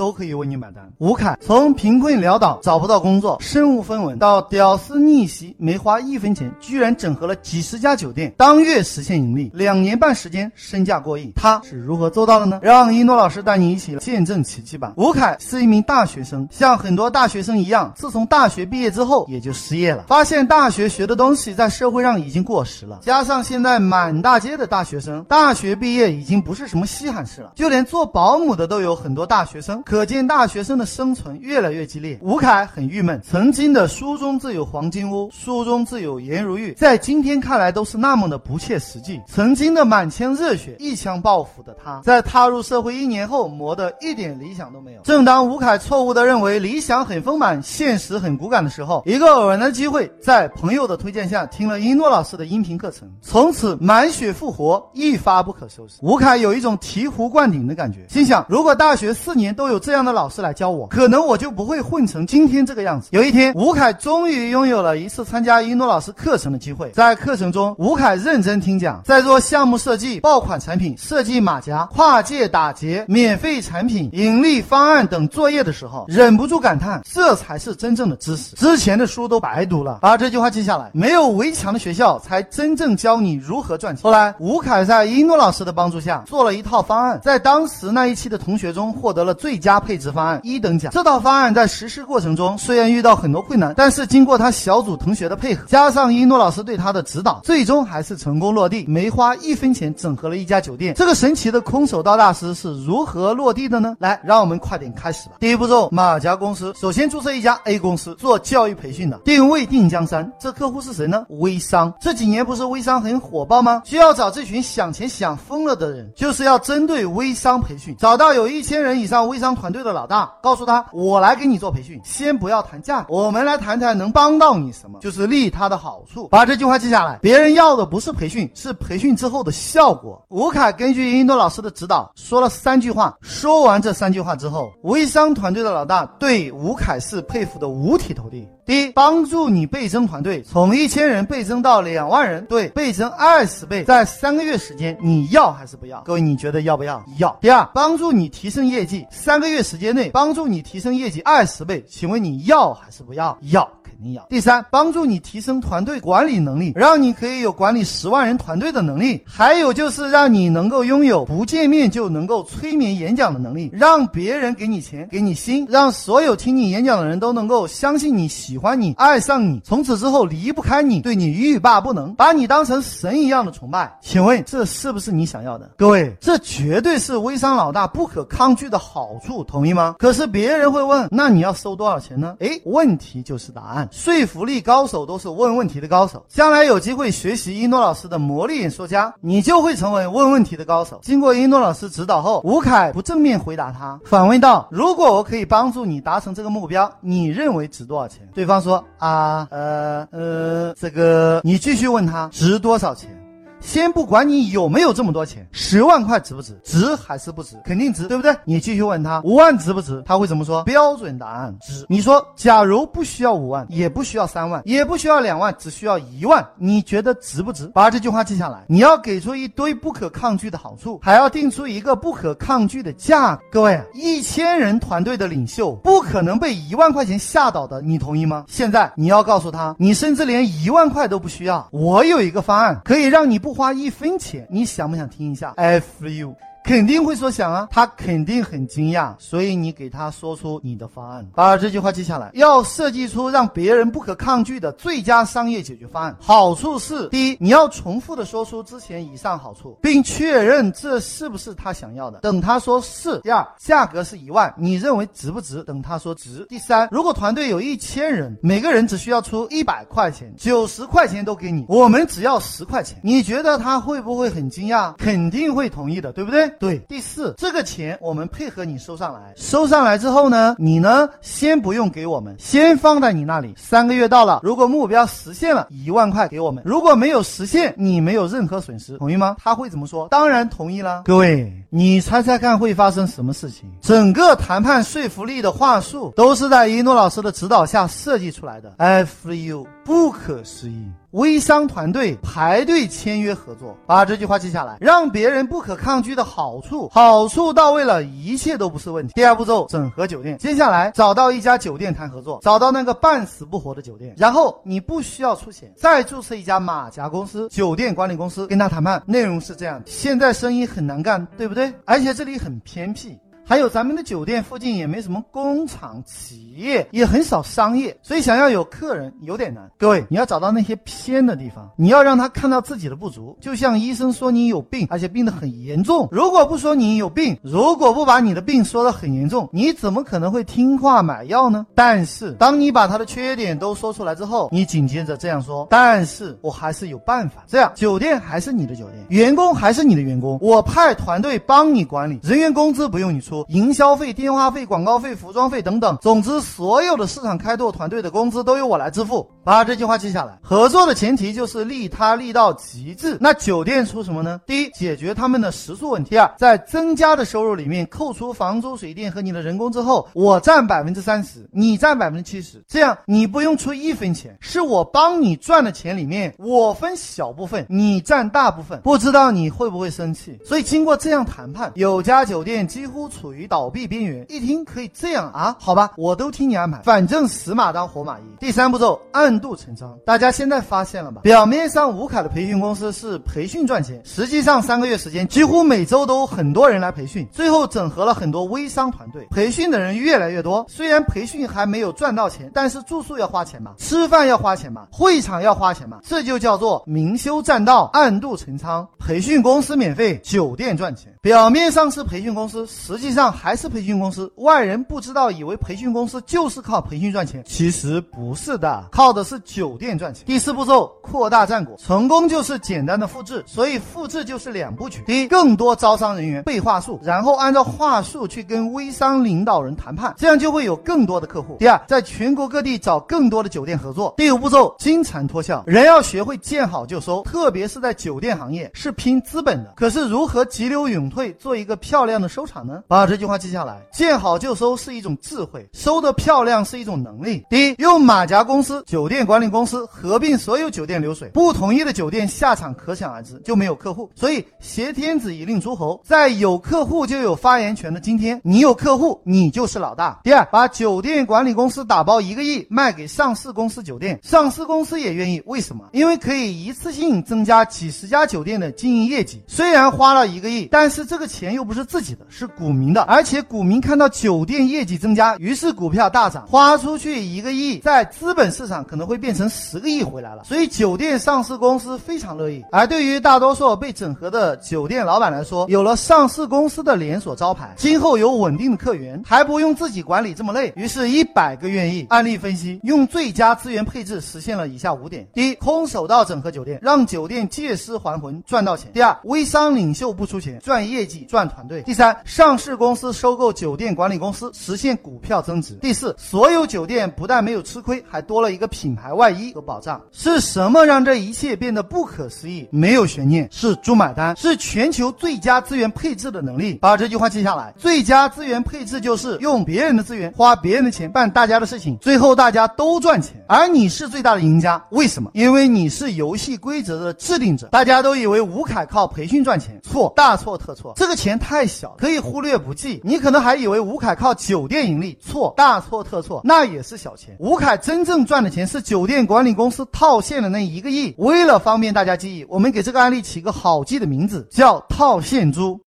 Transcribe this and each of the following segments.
都可以为你买单。吴凯从贫困潦倒、找不到工作、身无分文，到屌丝逆袭，没花一分钱，居然整合了几十家酒店，当月实现盈利，两年半时间身价过亿，他是如何做到的呢？让一诺老师带你一起见证奇迹吧。吴凯是一名大学生，像很多大学生一样，自从大学毕业之后也就失业了，发现大学学的东西在社会上已经过时了，加上现在满大街的大学生，大学毕业已经不是什么稀罕事了，就连做保姆的都有很多大学生。可见大学生的生存越来越激烈，吴凯很郁闷。曾经的书中自有黄金屋，书中自有颜如玉，在今天看来都是那么的不切实际。曾经的满腔热血，一腔抱负的他，在踏入社会一年后，磨得一点理想都没有。正当吴凯错误的认为理想很丰满，现实很骨感的时候，一个偶然的机会，在朋友的推荐下，听了一诺老师的音频课程，从此满血复活，一发不可收拾。吴凯有一种醍醐灌顶的感觉，心想：如果大学四年都有这样的老。师来教我，可能我就不会混成今天这个样子。有一天，吴凯终于拥有了一次参加一诺老师课程的机会。在课程中，吴凯认真听讲，在做项目设计、爆款产品、设计马甲、跨界打劫、免费产品、盈利方案等作业的时候，忍不住感叹：这才是真正的知识，之前的书都白读了。把这句话记下来，没有围墙的学校才真正教你如何赚钱。后来，吴凯在一诺老师的帮助下，做了一套方案，在当时那一期的同学中获得了最佳配置。方案一等奖。这套方案在实施过程中虽然遇到很多困难，但是经过他小组同学的配合，加上一诺老师对他的指导，最终还是成功落地，没花一分钱整合了一家酒店。这个神奇的空手道大师是如何落地的呢？来，让我们快点开始吧。第一步骤，马甲公司首先注册一家 A 公司，做教育培训的，定位定江山。这客户是谁呢？微商。这几年不是微商很火爆吗？需要找这群想钱想疯了的人，就是要针对微商培训，找到有一千人以上微商团队的老。大告诉他：“我来给你做培训，先不要谈价格，我们来谈谈能帮到你什么，就是利他的好处。把这句话记下来。别人要的不是培训，是培训之后的效果。”吴凯根据印度老师的指导说了三句话。说完这三句话之后，微商团队的老大对吴凯是佩服的五体投地。第一，帮助你倍增团队，从一千人倍增到两万人，对，倍增二十倍，在三个月时间，你要还是不要？各位，你觉得要不要？要。第二，帮助你提升业绩，三个月时间内帮助你提升业绩二十倍，请问你要还是不要？要。第三，帮助你提升团队管理能力，让你可以有管理十万人团队的能力。还有就是让你能够拥有不见面就能够催眠演讲的能力，让别人给你钱，给你心，让所有听你演讲的人都能够相信你、喜欢你、爱上你，从此之后离不开你，对你欲罢不能，把你当成神一样的崇拜。请问这是不是你想要的？各位，这绝对是微商老大不可抗拒的好处，同意吗？可是别人会问，那你要收多少钱呢？诶，问题就是答案。说服力高手都是问问题的高手。将来有机会学习一诺老师的魔力演说家，你就会成为问问题的高手。经过一诺老师指导后，吴凯不正面回答他，反问道：“如果我可以帮助你达成这个目标，你认为值多少钱？”对方说：“啊，呃，呃，这个。”你继续问他值多少钱。先不管你有没有这么多钱，十万块值不值？值还是不值？肯定值，对不对？你继续问他五万值不值？他会怎么说？标准答案值。你说，假如不需要五万，也不需要三万，也不需要两万，只需要一万，你觉得值不值？把这句话记下来。你要给出一堆不可抗拒的好处，还要定出一个不可抗拒的价格。各位，一千人团队的领袖不可能被一万块钱吓倒的，你同意吗？现在你要告诉他，你甚至连一万块都不需要。我有一个方案，可以让你不。不花一分钱，你想不想听一下？F you。肯定会说想啊，他肯定很惊讶，所以你给他说出你的方案，把这句话记下来。要设计出让别人不可抗拒的最佳商业解决方案。好处是：第一，你要重复的说出之前以上好处，并确认这是不是他想要的。等他说是。第二，价格是一万，你认为值不值？等他说值。第三，如果团队有一千人，每个人只需要出一百块钱，九十块钱都给你，我们只要十块钱，你觉得他会不会很惊讶？肯定会同意的，对不对？对。第四，这个钱我们配合你收上来，收上来之后呢，你呢先不用给我们，先放在你那里，三个月到了，如果目标实现了，一万块给我们；如果没有实现，你没有任何损失，同意吗？他会怎么说？当然同意啦。各位，你猜猜看会发生什么事情？整个谈判说服力的话术都是在一诺老师的指导下设计出来的。I F U，不可思议。微商团队排队签约合作，把这句话记下来，让别人不可抗拒的好处，好处到位了，一切都不是问题。第二步骤，整合酒店。接下来找到一家酒店谈合作，找到那个半死不活的酒店，然后你不需要出钱，再注册一家马甲公司、酒店管理公司跟他谈判。内容是这样：现在生意很难干，对不对？而且这里很偏僻。还有咱们的酒店附近也没什么工厂、企业，也很少商业，所以想要有客人有点难。各位，你要找到那些偏的地方，你要让他看到自己的不足。就像医生说你有病，而且病得很严重，如果不说你有病，如果不把你的病说得很严重，你怎么可能会听话买药呢？但是当你把他的缺点都说出来之后，你紧接着这样说：但是我还是有办法。这样酒店还是你的酒店，员工还是你的员工，我派团队帮你管理，人员工资不用你出。营销费、电话费、广告费、服装费等等，总之所有的市场开拓团队的工资都由我来支付。把这句话记下来。合作的前提就是利他利到极致。那酒店出什么呢？第一，解决他们的食宿问题；第二，在增加的收入里面扣除房租、水电和你的人工之后，我占百分之三十，你占百分之七十，这样你不用出一分钱，是我帮你赚的钱里面我分小部分，你占大部分。不知道你会不会生气？所以经过这样谈判，有家酒店几乎处。于倒闭边缘，一听可以这样啊？好吧，我都听你安排，反正死马当活马医。第三步骤，按暗度陈仓。大家现在发现了吧？表面上吴凯的培训公司是培训赚钱，实际上三个月时间，几乎每周都很多人来培训，最后整合了很多微商团队，培训的人越来越多。虽然培训还没有赚到钱，但是住宿要花钱嘛，吃饭要花钱嘛，会场要花钱嘛，这就叫做明修栈道，暗度陈仓。培训公司免费，酒店赚钱。表面上是培训公司，实际上。还是培训公司，外人不知道，以为培训公司就是靠培训赚钱，其实不是的，靠的是酒店赚钱。第四步骤，扩大战果，成功就是简单的复制，所以复制就是两部曲：第一，更多招商人员背话术，然后按照话术去跟微商领导人谈判，这样就会有更多的客户；第二，在全国各地找更多的酒店合作。第五步骤，金蝉脱壳，人要学会见好就收，特别是在酒店行业是拼资本的，可是如何急流勇退，做一个漂亮的收场呢？把。这句话记下来，见好就收是一种智慧，收的漂亮是一种能力。第一，用马甲公司、酒酒店管理公司合并所有酒店流水，不同意的酒店下场可想而知，就没有客户。所以挟天子以令诸侯，在有客户就有发言权的今天，你有客户，你就是老大。第二，把酒店管理公司打包一个亿卖给上市公司酒店，上市公司也愿意，为什么？因为可以一次性增加几十家酒店的经营业绩。虽然花了一个亿，但是这个钱又不是自己的，是股民的。而且股民看到酒店业绩增加，于是股票大涨，花出去一个亿，在资本市场可能可能会变成十个亿回来了。所以酒店上市公司非常乐意。而对于大多数被整合的酒店老板来说，有了上市公司的连锁招牌，今后有稳定的客源，还不用自己管理这么累。于是，一百个愿意。案例分析，用最佳资源配置实现了以下五点：第一，空手道整合酒店，让酒店借尸还魂，赚到钱；第二，微商领袖不出钱，赚业绩，赚团队；第三，上市公司收购酒店管理公司，实现股票增值。第四，所有酒店不但没有吃亏，还多了一个品品牌外衣和保障。是什么让这一切变得不可思议？没有悬念，是猪买单，是全球最佳资源配置的能力。把这句话记下来：最佳资源配置就是用别人的资源，花别人的钱办大家的事情，最后大家都赚钱，而你是最大的赢家。为什么？因为你是游戏规则的制定者。大家都以为吴凯靠培训赚钱，错，大错特错。这个钱太小，可以忽略不计。你可能还以为吴凯靠酒店盈利，错，大错特错，那也是小钱。吴凯真正赚的钱是酒店管理公司套现的那一个亿。为了方便大家记忆，我们给这个案例起个好记的名字，叫套现猪。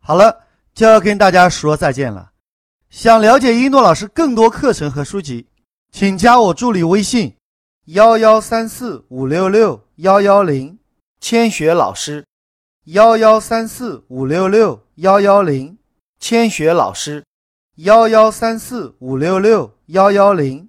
好了，就要跟大家说再见了。想了解一诺老师更多课程和书籍，请加我助理微信：幺幺三四五六六幺幺零，千雪老师，幺幺三四五六六幺幺零。千雪老师，幺幺三四五六六幺幺零，